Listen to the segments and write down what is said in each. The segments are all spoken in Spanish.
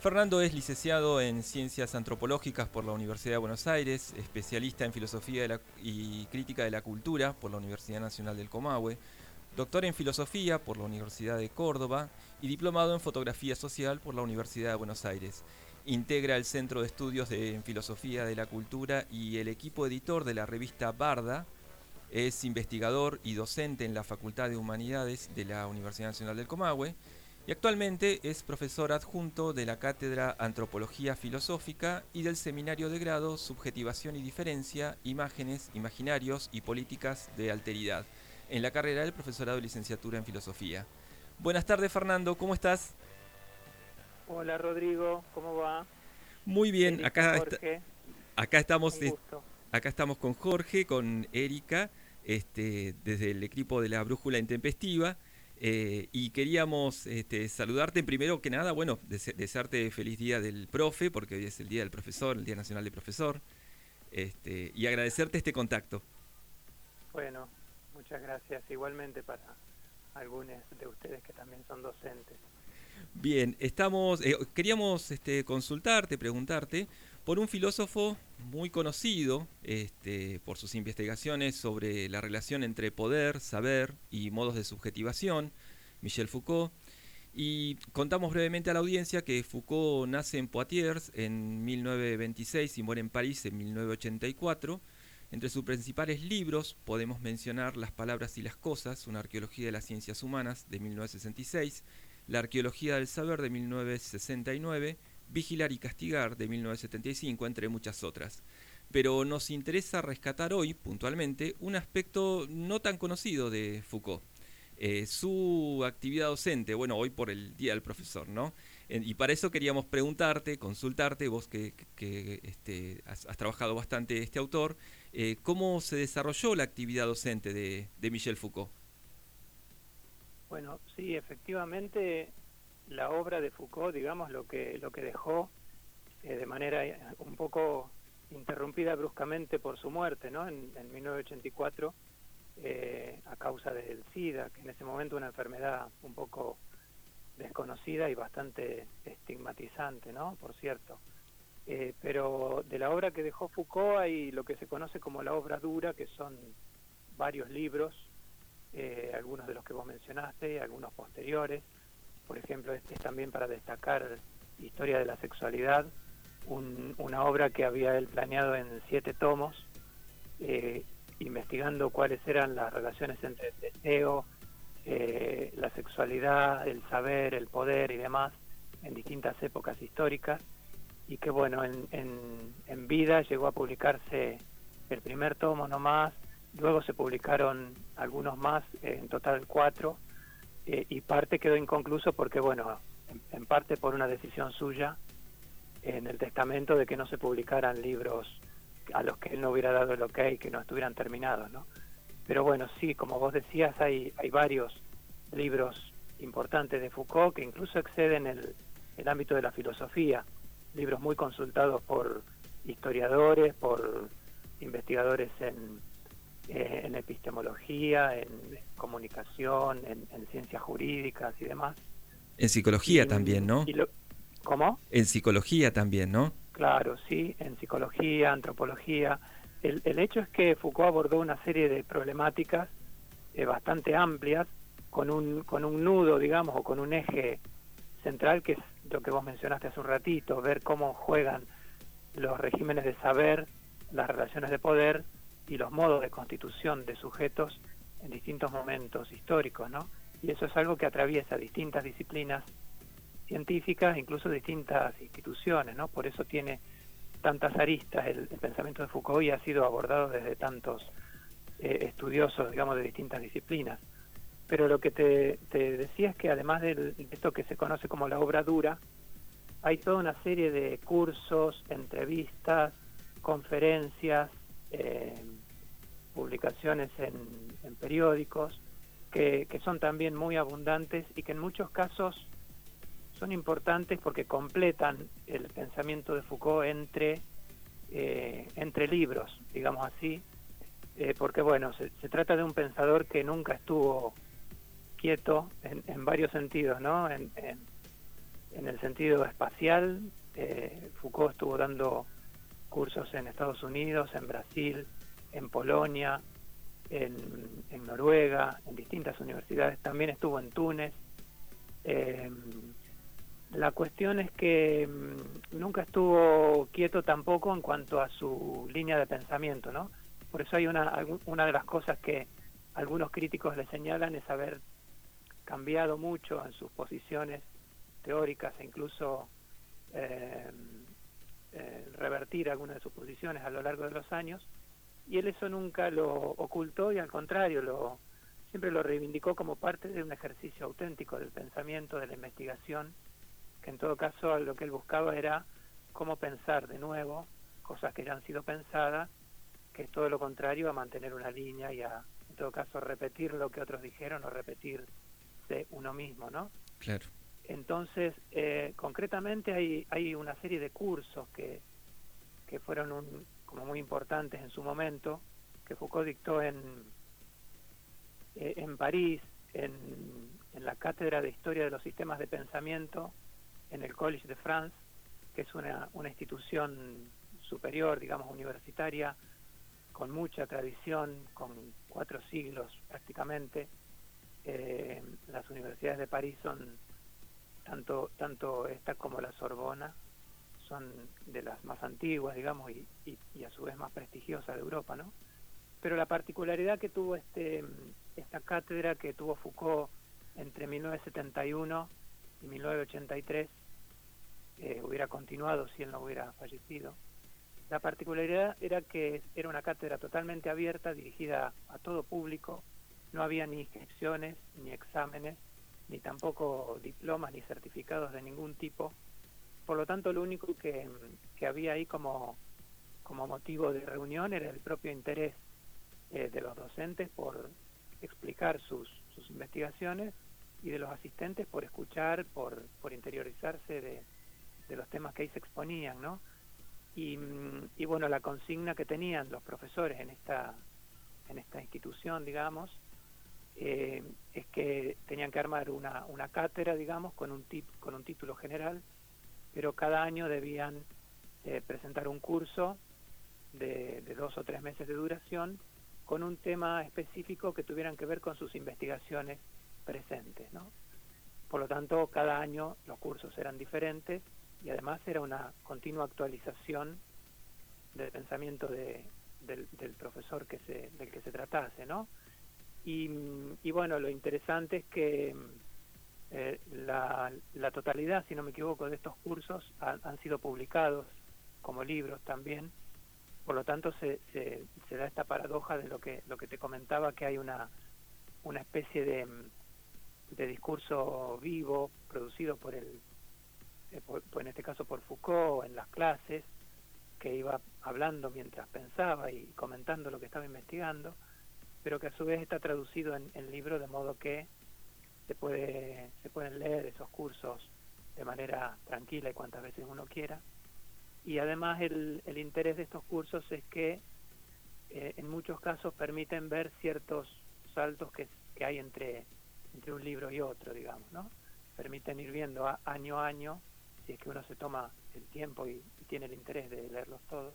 Fernando es licenciado en Ciencias Antropológicas por la Universidad de Buenos Aires, especialista en Filosofía y Crítica de la Cultura por la Universidad Nacional del Comahue, doctor en Filosofía por la Universidad de Córdoba y diplomado en Fotografía Social por la Universidad de Buenos Aires. Integra el Centro de Estudios de, en Filosofía de la Cultura y el equipo editor de la revista Barda. Es investigador y docente en la Facultad de Humanidades de la Universidad Nacional del Comahue y actualmente es profesor adjunto de la Cátedra Antropología Filosófica y del Seminario de Grado Subjetivación y Diferencia, Imágenes, Imaginarios y Políticas de Alteridad, en la carrera del profesorado de licenciatura en Filosofía. Buenas tardes Fernando, ¿cómo estás? Hola Rodrigo, ¿cómo va? Muy bien, acá, acá estamos acá estamos con Jorge, con Erika, este, desde el equipo de la Brújula Intempestiva. Eh, y queríamos este, saludarte primero que nada, bueno, desearte feliz día del profe, porque hoy es el día del profesor, el Día Nacional del Profesor, este, y agradecerte este contacto. Bueno, muchas gracias igualmente para algunos de ustedes que también son docentes. Bien, estamos, eh, queríamos este, consultarte, preguntarte por un filósofo muy conocido este, por sus investigaciones sobre la relación entre poder, saber y modos de subjetivación, Michel Foucault. Y contamos brevemente a la audiencia que Foucault nace en Poitiers en 1926 y muere en París en 1984. Entre sus principales libros podemos mencionar Las palabras y las cosas, una arqueología de las ciencias humanas de 1966, La arqueología del saber de 1969, Vigilar y Castigar de 1975, entre muchas otras. Pero nos interesa rescatar hoy, puntualmente, un aspecto no tan conocido de Foucault. Eh, su actividad docente, bueno, hoy por el Día del Profesor, ¿no? y para eso queríamos preguntarte, consultarte, vos que, este, has, trabajado bastante este autor, eh, ¿cómo se desarrolló la actividad docente de, de Michel Foucault? Bueno, sí, efectivamente la obra de Foucault, digamos, lo que, lo que dejó eh, de manera eh, un poco interrumpida bruscamente por su muerte, ¿no? En, 1984, eh, a causa del SIDA, que en ese momento una enfermedad un poco desconocida y bastante estigmatizante, ¿no? Por cierto. pero de la obra que dejó Foucault hay lo que se conoce como la obra dura, que son varios libros, algunos de los que vos mencionaste, algunos posteriores, por ejemplo, es, también para destacar Historia de la Sexualidad, una obra que había él planeado en siete tomos, eh, investigando cuáles eran las relaciones entre el deseo, eh, la sexualidad, el saber, el poder y demás en distintas épocas históricas y que bueno, en, en vida llegó a publicarse el primer tomo nomás, luego se publicaron algunos más, en total cuatro, eh, y parte quedó inconcluso porque, bueno, en, parte por una decisión suya en el testamento de que no se publicaran libros a los que él no hubiera dado el ok, que no estuvieran terminados, ¿no? Pero bueno, sí, como vos decías, hay, hay varios libros importantes de Foucault que incluso exceden el, el ámbito de la filosofía, libros muy consultados por historiadores, por investigadores en eh, en epistemología, en comunicación, en, ciencias jurídicas y demás. En psicología también, ¿no? ¿Cómo? En psicología también, ¿no? Claro, sí, en psicología, antropología. El, el hecho es que Foucault abordó una serie de problemáticas eh, bastante amplias con un, con un nudo, digamos, o con un eje central que es lo que vos mencionaste hace un ratito, ver cómo juegan los regímenes de saber, las relaciones de poder y los modos de constitución de sujetos en distintos momentos históricos, ¿no? Y eso es algo que atraviesa distintas disciplinas científicas, incluso distintas instituciones, ¿no? Por eso tiene tantas aristas el, pensamiento de Foucault y ha sido abordado desde tantos eh, estudiosos, digamos, de distintas disciplinas. Pero lo que te, decía es que además de esto que se conoce como la obra dura, hay toda una serie de cursos, entrevistas, conferencias, eh, publicaciones en, periódicos, que, son también muy abundantes y que en muchos casos son importantes porque completan el pensamiento de Foucault entre, eh, entre libros, digamos así, eh, porque bueno, se, trata de un pensador que nunca estuvo quieto en, varios sentidos, ¿no? En, en el sentido espacial, eh, Foucault estuvo dando cursos en Estados Unidos, en Brasil, en Polonia, en, Noruega, en distintas universidades, también estuvo en Túnez. Eh, la cuestión es que mm, nunca estuvo quieto tampoco en cuanto a su línea de pensamiento, ¿no? Por eso hay una, una de las cosas que algunos críticos le señalan es haber cambiado mucho en sus posiciones teóricas e incluso eh, eh, revertir algunas de sus posiciones a lo largo de los años y él eso nunca lo ocultó y al contrario lo siempre lo reivindicó como parte de un ejercicio auténtico del pensamiento de la investigación que en todo caso lo que él buscaba era cómo pensar de nuevo cosas que ya han sido pensadas que es todo lo contrario a mantener una línea y a en todo caso repetir lo que otros dijeron o repetir de uno mismo no claro. Entonces, eh, concretamente hay, hay una serie de cursos que, que fueron un, como muy importantes en su momento, que Foucault dictó en, eh, en París, en, en la Cátedra de Historia de los Sistemas de Pensamiento, en el College de France, que es una, una institución superior, digamos, universitaria, con mucha tradición, con cuatro siglos prácticamente. Eh, las universidades de París son tanto, tanto esta como la Sorbona son de las más antiguas, digamos, y, a su vez más prestigiosas de Europa, ¿no? Pero la particularidad que tuvo este esta cátedra que tuvo Foucault entre 1971 y 1983 eh, hubiera continuado si él no hubiera fallecido. La particularidad era que era una cátedra totalmente abierta, dirigida a todo público, no había ni inscripciones ni exámenes, ni tampoco diplomas ni certificados de ningún tipo. Por lo tanto, lo único que, había ahí como, como motivo de reunión era el propio interés eh, de los docentes por explicar sus, sus investigaciones y de los asistentes por escuchar, por, por interiorizarse de, de los temas que ahí se exponían, ¿no? Y, y, bueno, la consigna que tenían los profesores en esta, en esta institución, digamos, eh, es que tenían que armar una, una cátedra, digamos, con un, tip, con un título general, pero cada año debían eh, presentar un curso de, dos o tres meses de duración con un tema específico que tuvieran que ver con sus investigaciones presentes. ¿no? Por lo tanto, cada año los cursos eran diferentes y además era una continua actualización del pensamiento de, del, del profesor que se, del que se tratase, ¿no? Y, bueno, lo interesante es que eh, la, totalidad, si no me equivoco, de estos cursos han, sido publicados como libros también. Por lo tanto, se, se, da esta paradoja de lo que, lo que te comentaba, que hay una, una especie de, de discurso vivo producido por el, eh, en este caso por Foucault en las clases, que iba hablando mientras pensaba y comentando lo que estaba investigando pero que a su vez está traducido en, en libro de modo que se puede se pueden leer esos cursos de manera tranquila y cuantas veces uno quiera. Y además el, el interés de estos cursos es que eh, en muchos casos permiten ver ciertos saltos que, que hay entre entre un libro y otro digamos no permiten ir viendo año a año si es que uno se toma el tiempo y tiene el interés de leerlos todos.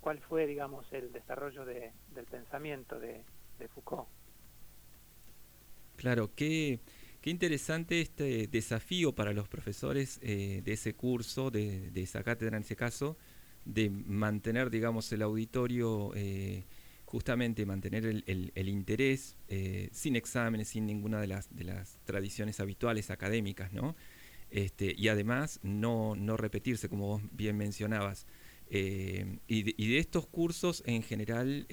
Cuál fue, digamos, el desarrollo de, del pensamiento de, Foucault. Claro, qué, qué, interesante este desafío para los profesores eh, de ese curso, de, esa cátedra en ese caso, de mantener, digamos, el auditorio, eh, justamente mantener el, interés eh, sin exámenes, sin ninguna de las, de las tradiciones habituales académicas, ¿no? Este, y además no, no repetirse, como vos bien mencionabas. Y, de, estos cursos en general,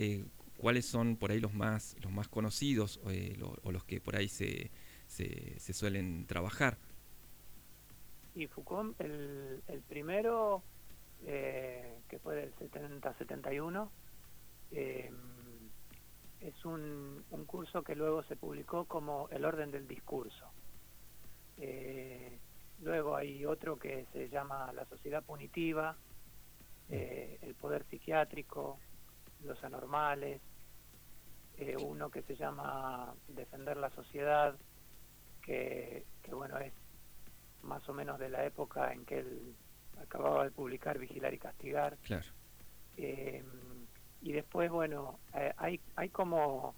¿cuáles son por ahí los más, los más conocidos eh, o los que por ahí se, se, suelen trabajar? Y Foucault, el, el primero, que fue del 70-71, es un, un, curso que luego se publicó como El orden del discurso. luego hay otro que se llama La sociedad punitiva, eh, el poder psiquiátrico, los anormales, eh, uno que se llama Defender la Sociedad, que, bueno, es más o menos de la época en que él acababa de publicar Vigilar y Castigar. Claro. Eh, y después, bueno, eh, hay, hay como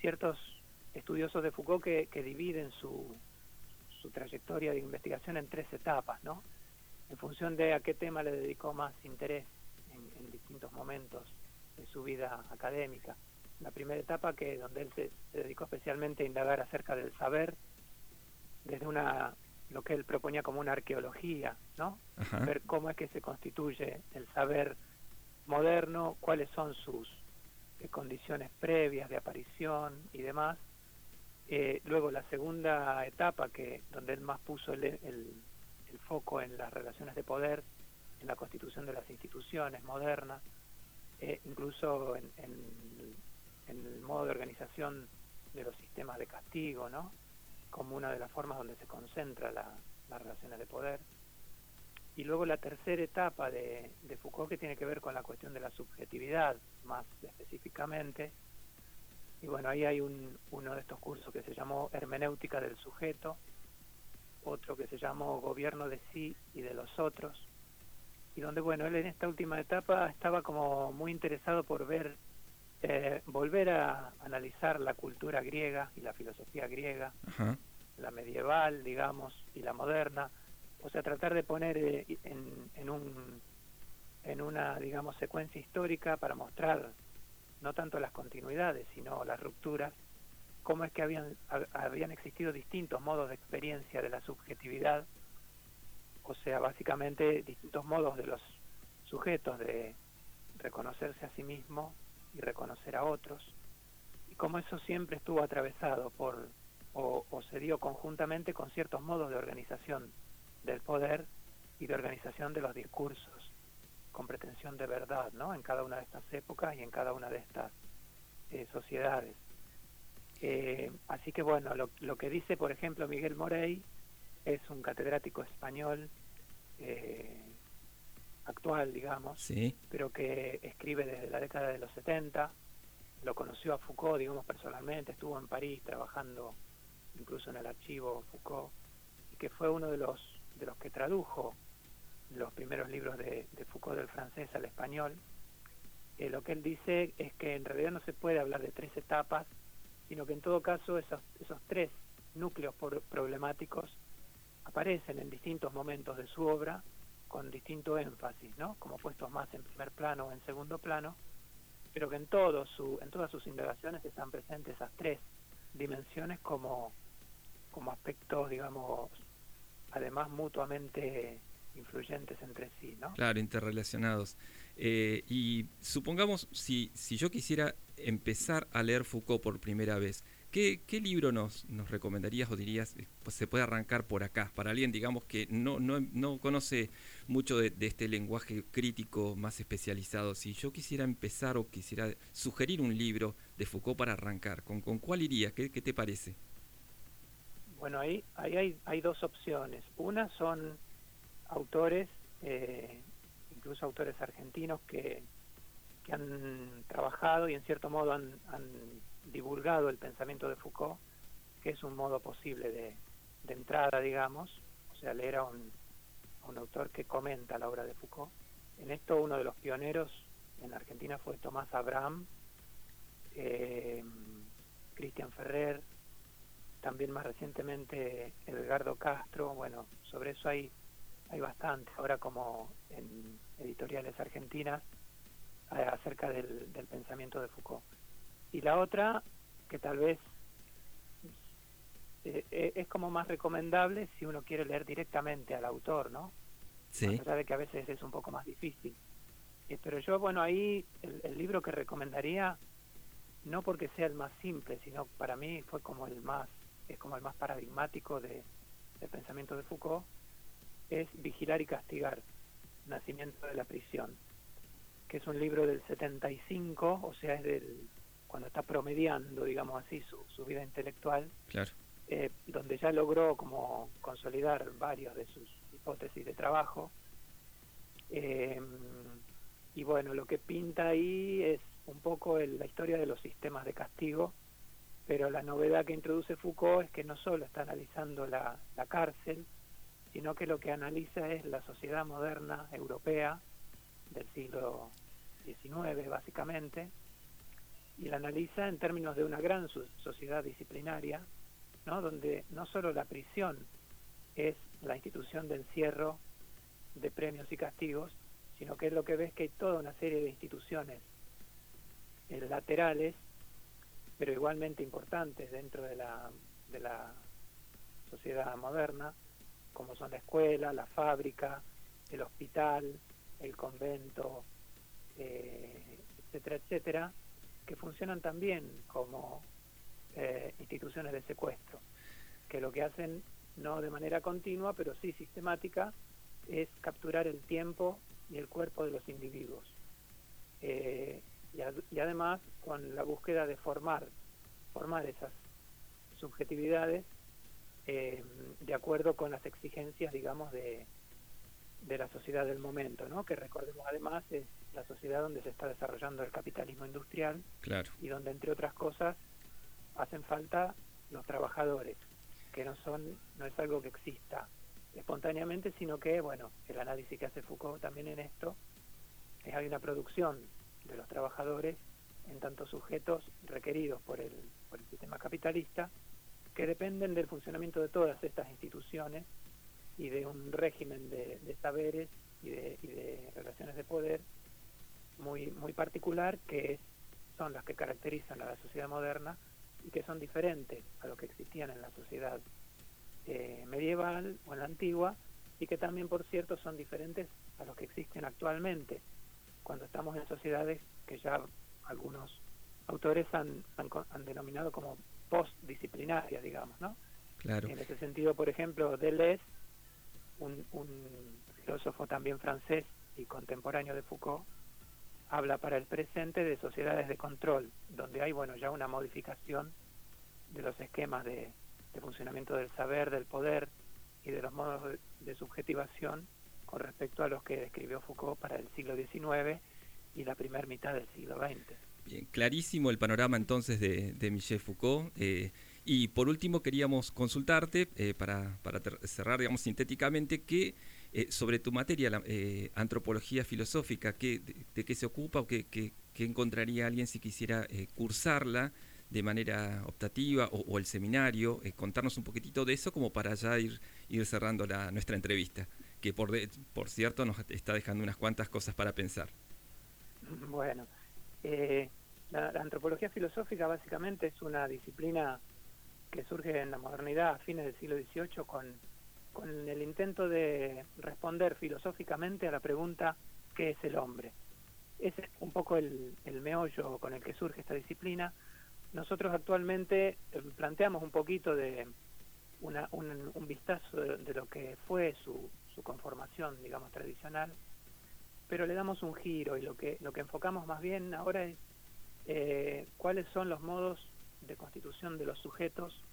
ciertos estudiosos de Foucault que, que dividen su, su trayectoria de investigación en tres etapas, ¿no? En función de a qué tema le dedicó más interés en, distintos momentos de su vida académica. La primera etapa que donde él se, dedicó especialmente a indagar acerca del saber desde una lo que él proponía como una arqueología, ¿no? Ver cómo es que se constituye el saber moderno, cuáles son sus eh, condiciones previas de aparición y demás. Eh, luego la segunda etapa, que donde él más puso el, el, foco en las relaciones de poder, en la constitución de las instituciones modernas, eh, incluso en, el modo de organización de los sistemas de castigo, ¿no? como una de las formas donde se concentra la, las relaciones de poder. Y luego la tercera etapa de, Foucault que tiene que ver con la cuestión de la subjetividad, más específicamente. Y bueno, ahí hay un, uno de estos cursos que se llamó Hermenéutica del Sujeto, otro que se llamó Gobierno de sí y de los otros, y donde, bueno, él en esta última etapa estaba como muy interesado por ver, eh, volver a analizar la cultura griega y la filosofía griega, la medieval, digamos, y la moderna, o sea, tratar de poner eh, en, en, un, en una, digamos, secuencia histórica para mostrar no tanto las continuidades, sino las rupturas, cómo es que habían, habían existido distintos modos de experiencia de la subjetividad, o sea, básicamente distintos modos de los sujetos de reconocerse a sí mismo y reconocer a otros, y cómo eso siempre estuvo atravesado por, o, o se dio conjuntamente con ciertos modos de organización del poder y de organización de los discursos con pretensión de verdad, ¿no? En cada una de estas épocas y en cada una de estas eh, sociedades. Eh, así que bueno, lo, lo, que dice, por ejemplo, Miguel Morey es un catedrático español eh, actual, digamos, sí. pero que escribe desde la década de los 70. Lo conoció a Foucault, digamos, personalmente, estuvo en París trabajando incluso en el archivo Foucault, y que fue uno de los de los que tradujo los primeros libros de, Foucault del francés al español, eh, lo que él dice es que en realidad no se puede hablar de tres etapas, sino que en todo caso esos, esos tres núcleos problemáticos aparecen en distintos momentos de su obra con distinto énfasis, ¿no? como puestos más en primer plano o en segundo plano, pero que en, todo su, en todas sus indagaciones están presentes esas tres dimensiones como, como aspectos, digamos, además mutuamente influyentes entre sí, ¿no? Claro, interrelacionados. Eh, y supongamos, si, si yo quisiera empezar a leer Foucault por primera vez, ¿qué, libro nos, nos recomendarías o dirías, eh, pues se puede arrancar por acá, para alguien, digamos, que no, no, no conoce mucho de, este lenguaje crítico más especializado? Si yo quisiera empezar o quisiera sugerir un libro de Foucault para arrancar, ¿con, con cuál iría? ¿Qué, qué te parece? Bueno, ahí, ahí hay, hay dos opciones. Una son autores, eh, incluso autores argentinos que, que han trabajado y en cierto modo han, han, divulgado el pensamiento de Foucault, que es un modo posible de, de entrada, digamos, o sea, leer a un, un autor que comenta la obra de Foucault. En esto uno de los pioneros en Argentina fue Tomás Abraham, eh, Cristian Ferrer, también más recientemente Edgardo Castro, bueno, sobre eso hay, hay bastante, ahora como en editoriales argentinas, acerca del pensamiento de Foucault. Y la otra, que tal vez eh, eh, es como más recomendable si uno quiere leer directamente al autor, ¿no? Sí. A pesar de que a veces es un poco más difícil. pero yo, bueno, ahí el, el libro que recomendaría, no porque sea el más simple, sino para mí fue como el más es como el más paradigmático de, del pensamiento de Foucault, es Vigilar y Castigar, Nacimiento de la Prisión, que es un libro del 75, o sea, es del cuando está promediando, digamos así, su, su vida intelectual, claro. eh, donde ya logró como consolidar varios de sus hipótesis de trabajo. Eh, y bueno, lo que pinta ahí es un poco el, la historia de los sistemas de castigo pero la novedad que introduce Foucault es que no solo está analizando la, cárcel, sino que lo que analiza es la sociedad moderna europea del siglo XIX, básicamente, y la analiza en términos de una gran sociedad disciplinaria, ¿no? donde no solo la prisión es la institución de encierro de premios y castigos, sino que es lo que ves que hay toda una serie de instituciones eh, laterales, pero igualmente importantes dentro de la, de la sociedad moderna, como son la escuela, la fábrica, el hospital, el convento, eh, etcétera, etcétera, que funcionan también como eh, instituciones de secuestro, que lo que hacen no de manera continua, pero sí sistemática, es capturar el tiempo y el cuerpo de los individuos. Eh, y, además con la búsqueda de formar, formar esas subjetividades eh, de acuerdo con las exigencias, digamos, de, de la sociedad del momento, ¿no? Que recordemos además es la sociedad donde se está desarrollando el capitalismo industrial claro. y donde entre otras cosas hacen falta los trabajadores, que no son no es algo que exista espontáneamente, sino que, bueno, el análisis que hace Foucault también en esto es hay una producción de los trabajadores en tantos sujetos requeridos por el, por el sistema capitalista que dependen del funcionamiento de todas estas instituciones y de un régimen de, saberes y de, y de, relaciones de poder muy muy particular que son las que caracterizan a la sociedad moderna y que son diferentes a lo que existían en la sociedad eh, medieval o en la antigua y que también, por cierto, son diferentes a los que existen actualmente, cuando estamos en sociedades que ya algunos autores han, han, denominado como postdisciplinarias, digamos, ¿no? Claro. En ese sentido, por ejemplo, Deleuze, un, un filósofo también francés y contemporáneo de Foucault, habla para el presente de sociedades de control, donde hay, bueno, ya una modificación de los esquemas de, funcionamiento del saber, del poder y de los modos de, subjetivación con respecto a los que describió Foucault para el siglo XIX y la primera mitad del siglo XX. Bien, clarísimo el panorama entonces de, de Michel Foucault. Eh, y por último queríamos consultarte, eh, para, para, cerrar, digamos, sintéticamente, que eh, sobre tu materia, la antropología filosófica, ¿qué, de, qué se ocupa o qué, qué, encontraría alguien si quisiera cursarla? de manera optativa o, el seminario, eh, contarnos un poquitito de eso como para ya ir, ir cerrando la, nuestra entrevista, que por, por cierto nos está dejando unas cuantas cosas para pensar. Bueno, eh, la, antropología filosófica básicamente es una disciplina que surge en la modernidad a fines del siglo XVIII con, con el intento de responder filosóficamente a la pregunta ¿qué es el hombre? Ese es un poco el, el meollo con el que surge esta disciplina nosotros actualmente eh, planteamos un poquito de una, un, vistazo de, lo que fue su, su conformación, digamos, tradicional, pero le damos un giro y lo que, lo que enfocamos más bien ahora es eh, cuáles son los modos de constitución de los sujetos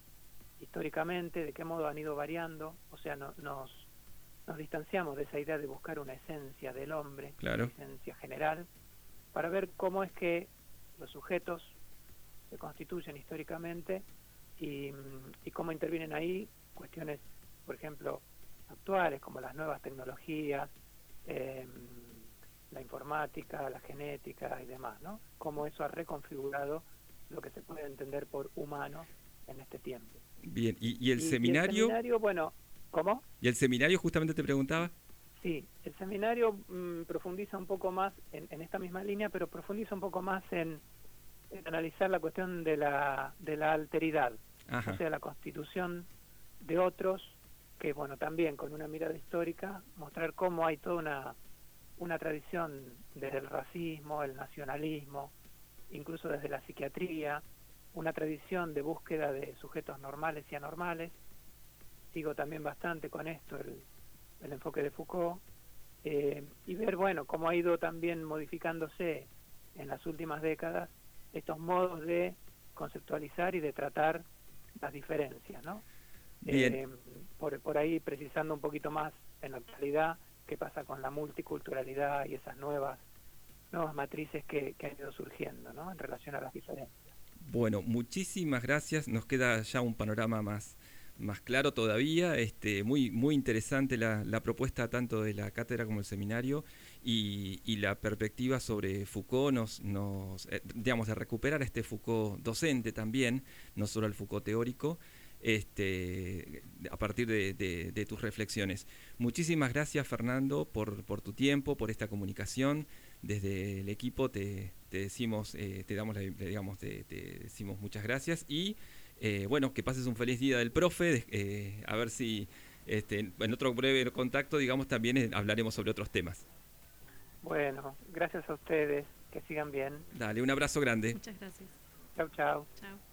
históricamente, de qué modo han ido variando, o sea, nos, nos distanciamos de esa idea de buscar una esencia del hombre, una esencia general, para ver cómo es que los sujetos se constituyen históricamente y, cómo intervienen ahí cuestiones, por ejemplo, actuales como las nuevas tecnologías, em, la informática, la genética y demás, ¿no? Cómo eso ha reconfigurado lo que se puede entender por humano en este tiempo. Bien, ¿y, el seminario? el seminario, bueno, ¿cómo? ¿Y el seminario justamente te preguntaba? Sí, el seminario mm, profundiza un poco más en, en, esta misma línea, pero profundiza un poco más en, analizar la cuestión de la, de la alteridad, o sea, la constitución de otros, que bueno, también con una mirada histórica, mostrar cómo hay toda una, una tradición desde el racismo, el nacionalismo, incluso desde la psiquiatría, una tradición de búsqueda de sujetos normales y anormales. Sigo también bastante con esto, el, el enfoque de Foucault, eh, y ver, bueno, cómo ha ido también modificándose en las últimas décadas estos modos de conceptualizar y de tratar las diferencias, ¿no? Eh, por, por ahí precisando un poquito más en la actualidad qué pasa con la multiculturalidad y esas nuevas nuevas matrices que, que han ido surgiendo, ¿no? En relación a las diferencias. Bueno, muchísimas gracias. Nos queda ya un panorama más más claro todavía. Este, muy, muy interesante la, propuesta tanto de la cátedra como el seminario y, la perspectiva sobre Foucault, nos, nos, eh, digamos, de recuperar este Foucault docente también, no solo el Foucault teórico. Este, a partir de, tus reflexiones. Muchísimas gracias Fernando por, por, tu tiempo, por esta comunicación. Desde el equipo te, decimos, eh, te damos, digamos, te, decimos muchas gracias y eh, bueno, que pases un feliz día del profe, eh, a ver si este, en otro breve contacto, digamos, también eh, hablaremos sobre otros temas. Bueno, gracias a ustedes, que sigan bien. Dale, un abrazo grande. Muchas gracias. Chau, chau. Chao.